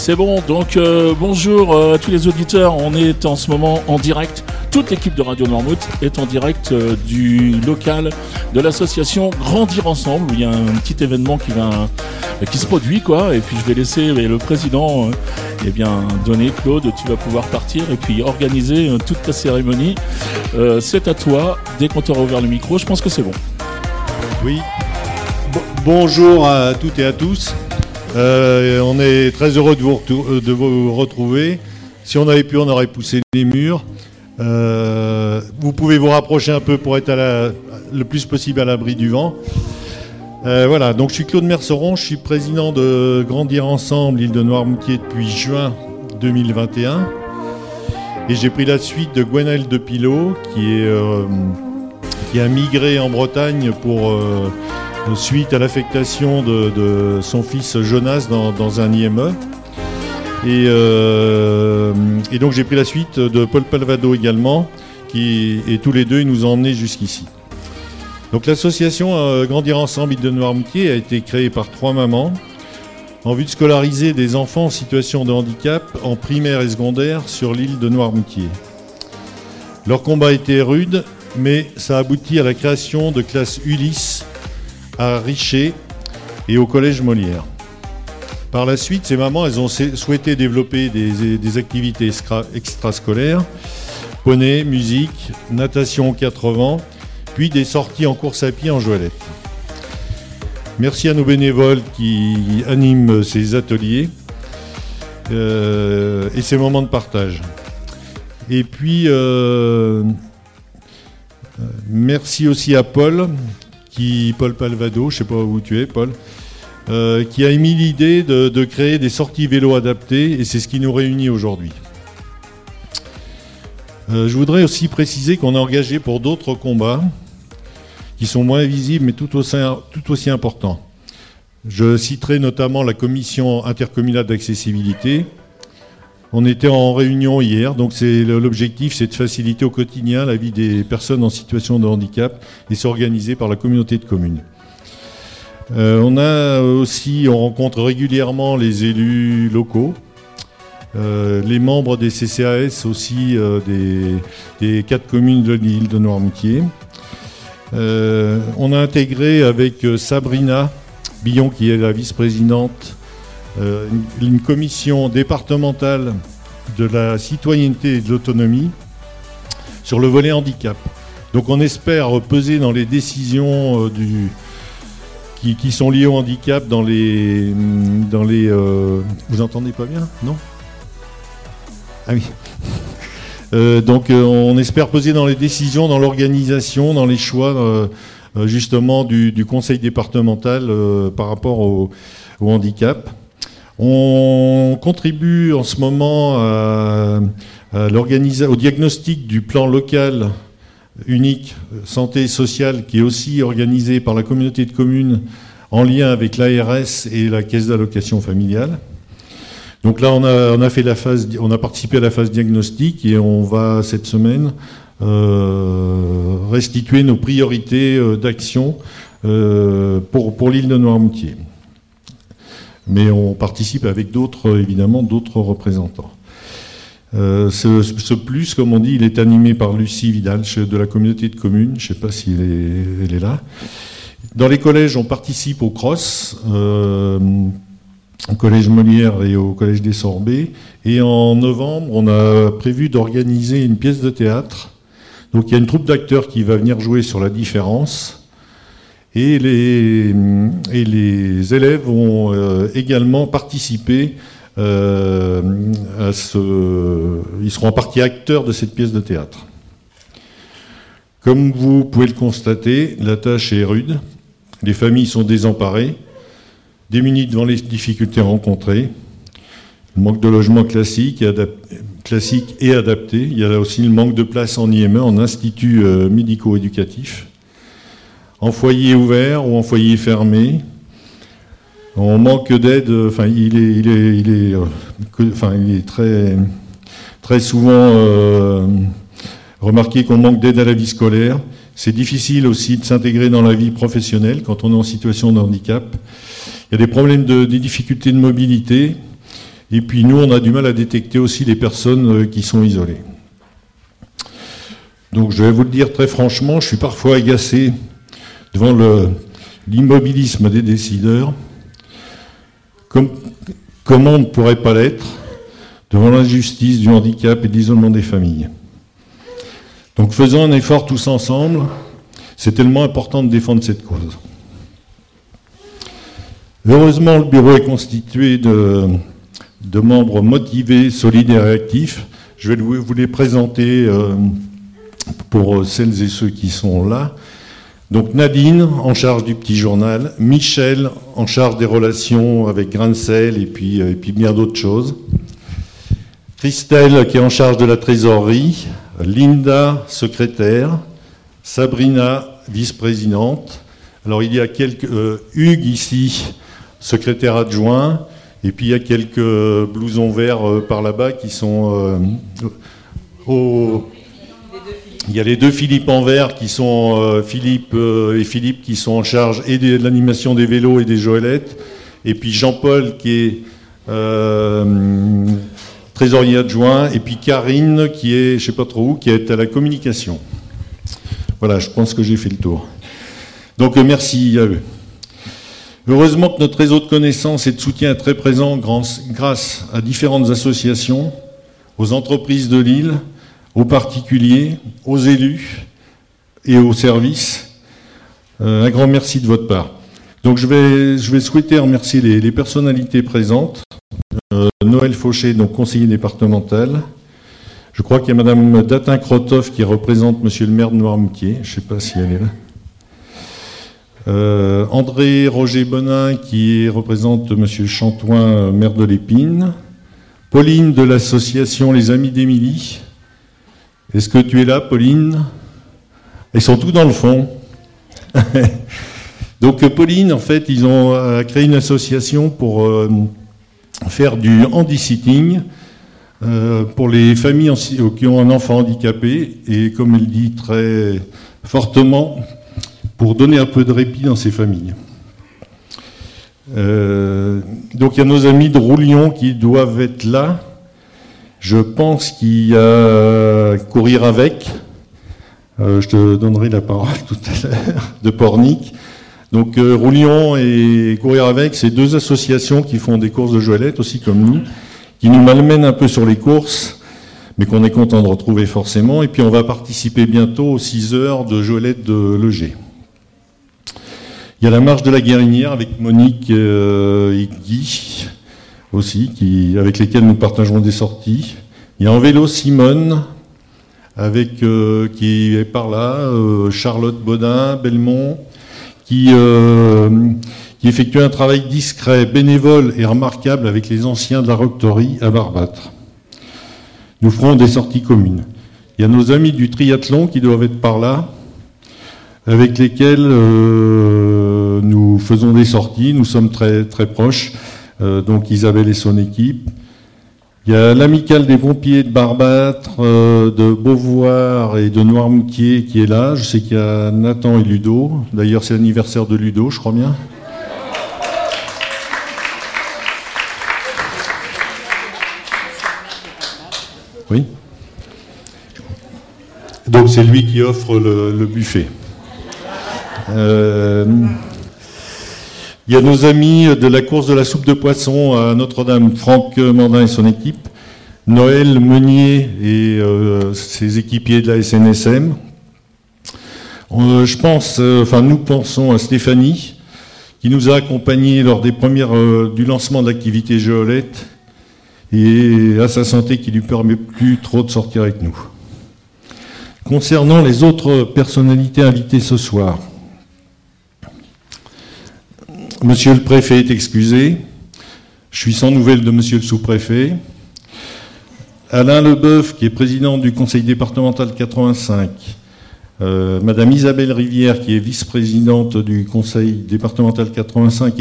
C'est bon, donc euh, bonjour euh, à tous les auditeurs. On est en ce moment en direct. Toute l'équipe de Radio Noirmouth est en direct euh, du local de l'association Grandir Ensemble. Il y a un petit événement qui qui se produit, quoi. Et puis je vais laisser le président, eh bien, donner. Claude, tu vas pouvoir partir et puis organiser toute ta cérémonie. c'est à toi. Dès qu'on t'aura ouvert le micro, je pense que c'est bon. Oui. bonjour à toutes et à tous. Euh, on est très heureux de vous, euh, de vous, retrouver. Si on avait pu, on aurait poussé les murs. Euh, vous pouvez vous rapprocher un peu pour être le plus possible à l'abri du vent. voilà, donc je suis Claude Merceron, je suis président de Grandir Ensemble, île de Noirmoutier depuis juin 2021. Et j'ai pris la suite de Gwenaël de Pilot, qui a migré en Bretagne pour suite à l'affectation de, son fils Jonas dans, un IME. Euh, et, donc j'ai pris la suite de Paul Palvado également, qui, et tous les deux ils nous ont emmenés jusqu'ici. Donc l'association euh, Grandir Ensemble de Noirmoutier a été créée par trois mamans en vue de scolariser des enfants en situation de handicap en primaire et secondaire sur l'île de Noirmoutier. Leur combat était rude, mais ça aboutit à la création de classes Ulysse à Richer et au Collège Molière. Par la suite, ces mamans, ont souhaité développer des, activités extrascolaires, poney, musique, natation 80, puis des sorties en course à pied en joëlette. Merci à nos bénévoles qui animent ces ateliers euh, et ces moments de partage. Et puis, euh, euh, merci aussi à Paul Paul Palvado, je ne sais pas où tu es, Paul, euh, qui a émis l'idée de, créer des sorties vélo adaptées, et c'est ce qui nous réunit aujourd'hui. Euh, je voudrais aussi préciser qu'on est engagé pour d'autres combats qui sont moins visibles mais tout aussi importants. Je citerai notamment la commission intercommunale d'accessibilité, on était en réunion hier, donc l'objectif, c'est de faciliter au quotidien la vie des personnes en situation de handicap et s'organiser par la communauté de communes. Euh, on a aussi, on rencontre régulièrement les élus locaux, euh, les membres des CCAS aussi euh, des, quatre communes de l'île de Noirmoutier. on a intégré avec Sabrina Billon, qui est la vice-présidente une commission départementale de la citoyenneté et de l'autonomie sur le volet handicap. Donc on espère peser dans les décisions euh, qui, sont liées au handicap dans les... Dans les euh, vous entendez pas bien Non? Ah oui. donc on espère peser dans les décisions, dans l'organisation, dans les choix justement du, conseil départemental par rapport au handicap. On contribue en ce moment au diagnostic du plan local unique santé sociale qui est aussi organisé par la communauté de communes en lien avec l'ARS et la caisse d'allocation familiale. Donc là, on a, fait la phase, on a participé à la phase diagnostic et on va cette semaine euh, restituer nos priorités euh, d'action euh, pour l'île de Noirmoutier mais on participe avec d'autres, évidemment, d'autres représentants. Euh, ce, plus, comme on dit, il est animé par Lucie Vidal de la communauté de communes. Je ne sais pas si elle est, là. Dans les collèges, on participe au CROSS, euh, au Collège Molière et au Collège des Sorbets. Et en novembre, on a prévu d'organiser une pièce de théâtre. Donc il y a une troupe d'acteurs qui va venir jouer sur la différence. Et les, élèves vont euh, également participer euh, à ce. Ils seront en partie acteurs de cette pièce de théâtre. Comme vous pouvez le constater, la tâche est rude. Les familles sont désemparées, démunies devant les difficultés rencontrées. Le manque de logement classique et, et adapté. Il y a là aussi le manque de place en IME, en institut euh, médico-éducatif en foyer ouvert ou en foyer fermé. On manque d'aide, enfin il est, euh, très, souvent euh, remarqué qu'on manque d'aide à la vie scolaire. C'est difficile aussi de s'intégrer dans la vie professionnelle quand on est en situation de handicap. Il y a des problèmes de, des difficultés de mobilité Et puis nous, on a du mal à détecter aussi les personnes qui sont isolées. Donc je vais vous le dire très franchement, je suis parfois agacé devant l'immobilisme des décideurs. comment on ne pourrait pas l'être devant l'injustice du handicap et de l'isolement des familles Donc faisons un effort tous ensemble. C'est tellement important de défendre cette cause. Heureusement, le bureau est constitué de, membres motivés, solides et réactifs. Je vais vous les présenter. Euh, pour euh, celles et ceux qui sont là. Donc Nadine, en charge du petit journal, Michel, en charge des relations avec Grincel et puis, euh, et puis bien d'autres choses. Christelle, qui est en charge de la trésorerie, Linda, secrétaire, Sabrina, vice-présidente. Alors il y a quelques... Euh, Hugues ici, secrétaire adjoint, et puis il y a quelques blousons verts par là-bas qui sont au il y a les deux Philippe en vert qui sont euh, Philippe euh, et Philippe qui sont en charge et de l'animation des vélos et des joëlettes. Et puis Jean-Paul qui est euh, trésorier adjoint. Et puis Karine qui est, je sais pas trop où, qui est à la communication. Voilà, je pense que j'ai fait le tour. Donc merci à eux. Heureusement que notre réseau de connaissances et de soutien est très présent grâce à différentes associations, aux entreprises de l'île, aux particuliers, aux élus et aux services. Euh, un grand merci de votre part. Donc je vais, je vais souhaiter remercier les, personnalités présentes. Euh, Noël Fauché, donc conseiller départemental. Je crois qu'il y a Madame Datin-Krotov qui représente Monsieur le maire de Noirmoutier. Je ne sais pas si elle est là. Euh, André Roger Bonin qui représente Monsieur Chantoin, maire de l'Épine. Pauline de l'association Les Amis d'Émilie. Est-ce que tu es là, Pauline? Ils sont tous dans le fond. Donc Pauline, en fait, ils ont euh, créé une association pour euh, faire du handi-sitting euh, pour les familles qui ont un enfant handicapé et, comme elle dit très fortement, pour donner un peu de répit dans ces familles. donc il y a nos amis de Roulion qui doivent être là. Je pense qu'il y a Courir avec. Euh, je te donnerai la parole tout à l'heure, de Pornic. Donc euh, Roulion et Courir avec, c'est deux associations qui font des courses de joëlettes aussi comme nous, qui nous malmènent un peu sur les courses, mais qu'on est content de retrouver forcément. Et puis on va participer bientôt aux 6 heures de joëlettes de Leger. Il y a la marche de la Guérinière avec Monique euh, et Guy aussi, avec lesquels nous partagerons des sorties. Il y a en vélo Simone, avec, euh, qui est par là, euh, Charlotte Baudin, Belmont, qui, euh, qui effectue un travail discret, bénévole et remarquable avec les anciens de la Roctorie à Barbâtre. Nous ferons des sorties communes. Il y a nos amis du triathlon qui doivent être par là, avec lesquels nous faisons des sorties, nous sommes très, très proches. Euh, donc Isabelle et son équipe. Il y a l'amicale des pompiers de Barbâtre, euh, de Beauvoir et de Noirmoutier qui est là. Je sais qu'il y a Nathan et Ludo. D'ailleurs, c'est l'anniversaire de Ludo, je crois bien. Oui. Donc c'est lui qui offre le, buffet. Euh, il y a nos amis de la course de la soupe de poisson à Notre-Dame, Franck Mandin et son équipe, Noël Meunier et euh, ses équipiers de la SNSM. Euh, je pense, euh, enfin nous pensons à Stéphanie, qui nous a accompagnés lors des premières, du lancement de l'activité Géolette et à sa santé qui lui permet plus trop de sortir avec nous. Concernant les autres personnalités invitées ce soir, Monsieur le préfet est excusé. Je suis sans nouvelles de monsieur le sous-préfet. Alain Leboeuf, qui est président du conseil départemental 85. Euh, Madame Isabelle Rivière, qui est vice-présidente du conseil départemental 85,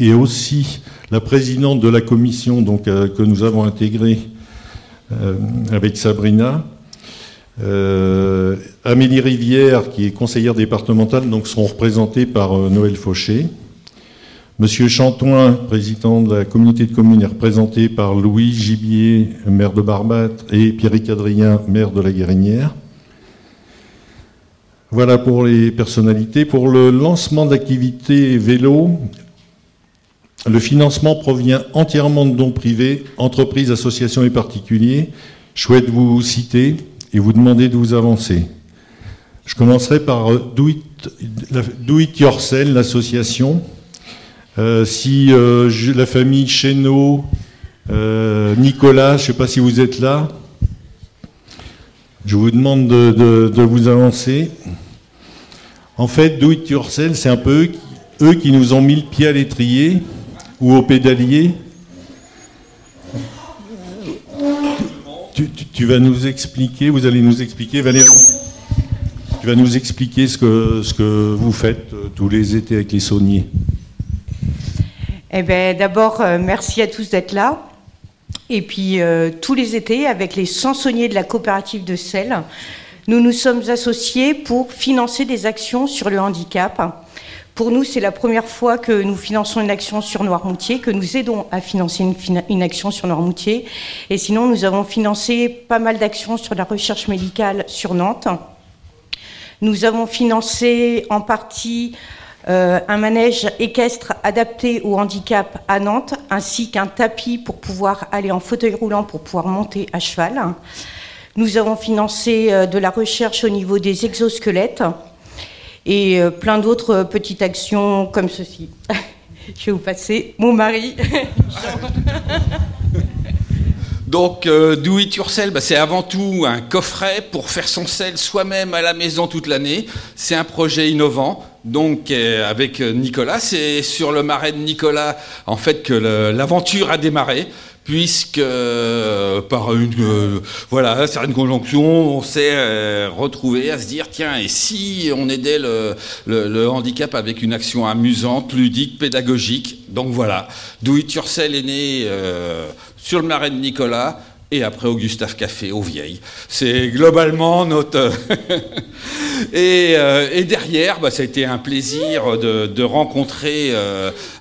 et, aussi la présidente de la commission euh, que nous avons intégrée euh, avec Sabrina. Amélie Rivière, qui est conseillère départementale, donc seront représentés par Noël Fauché. Monsieur Chantoin, président de la communauté de communes, est représenté par Louis Gibier, maire de Barbâtre, et Pierrick Adrien, maire de la Guérinière. Voilà pour les personnalités. Pour le lancement d'activités vélo, le financement provient entièrement de dons privés, entreprises, associations et particuliers. Je souhaite vous citer et vous demander de vous avancer. Je commencerai par Do It, l'association. Euh, si euh, la famille Chéneau, euh, Nicolas, je ne sais pas si vous êtes là, je vous demande de vous avancer. En fait, do it c'est un peu eux, qui nous ont mis le pied à l'étrier ou au pédalier. Tu, vas nous expliquer, vous allez nous expliquer, Valérie, tu vas nous expliquer ce que, ce que vous faites tous les étés avec les sauniers. Eh bien, d'abord, euh, merci à tous d'être là. Et puis, euh, tous les étés, avec les 100 sauniers de la coopérative de sel, nous nous sommes associés pour financer des actions sur le handicap. Pour nous, c'est la première fois que nous finançons une action sur Noirmoutier, que nous aidons à financer une, action sur Noirmoutier. Et sinon, nous avons financé pas mal d'actions sur la recherche médicale sur Nantes. Nous avons financé en partie euh, un manège équestre adapté au handicap à Nantes, ainsi qu'un tapis pour pouvoir aller en fauteuil roulant pour pouvoir monter à cheval. Nous avons financé euh, de la recherche au niveau des exosquelettes et euh, plein d'autres euh, petites actions comme ceci. Je vais vous passer mon mari. Donc, Do It Yourself, bah, c'est avant tout un coffret pour faire son sel soi-même à la maison toute l'année. C'est un projet innovant. Donc, avec Nicolas, c'est sur le marais de Nicolas, en fait, que l'aventure a démarré puisque euh, par une euh, voilà certaine conjonction, on s'est euh, retrouvé à se dire tiens et si on aidait le, le, handicap avec une action amusante, ludique, pédagogique? Donc voilà, Do Yourself est né sur le marais de Nicolas. Et après au Gustave Café, au Vieilles. C'est globalement notre. et, et, derrière, bah, ça a été un plaisir de, de rencontrer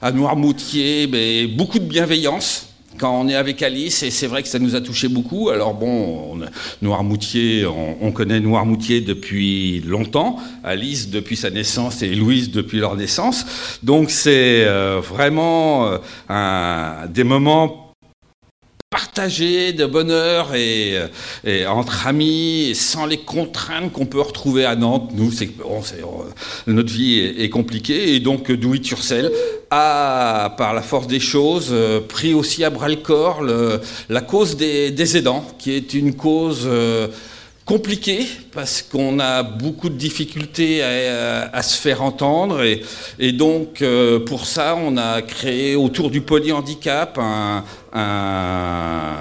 à Noirmoutier mais, beaucoup de bienveillance quand on est avec Alice, et c'est vrai que ça nous a touché beaucoup. Alors bon, Noirmoutier, on, connaît Noirmoutier depuis longtemps, Alice depuis sa naissance et Louise depuis leur naissance. Donc c'est euh, vraiment euh, un, des moments partagés de bonheur et, entre amis, sans les contraintes qu'on peut retrouver à Nantes. Nous, euh, notre vie est, compliquée et donc Do It Yourself a, par la force des choses, euh, pris aussi à bras le corps la cause des, aidants, qui est une cause euh, compliquée parce qu'on a beaucoup de difficultés à, se faire entendre et, donc pour ça on a créé autour du polyhandicap un, un,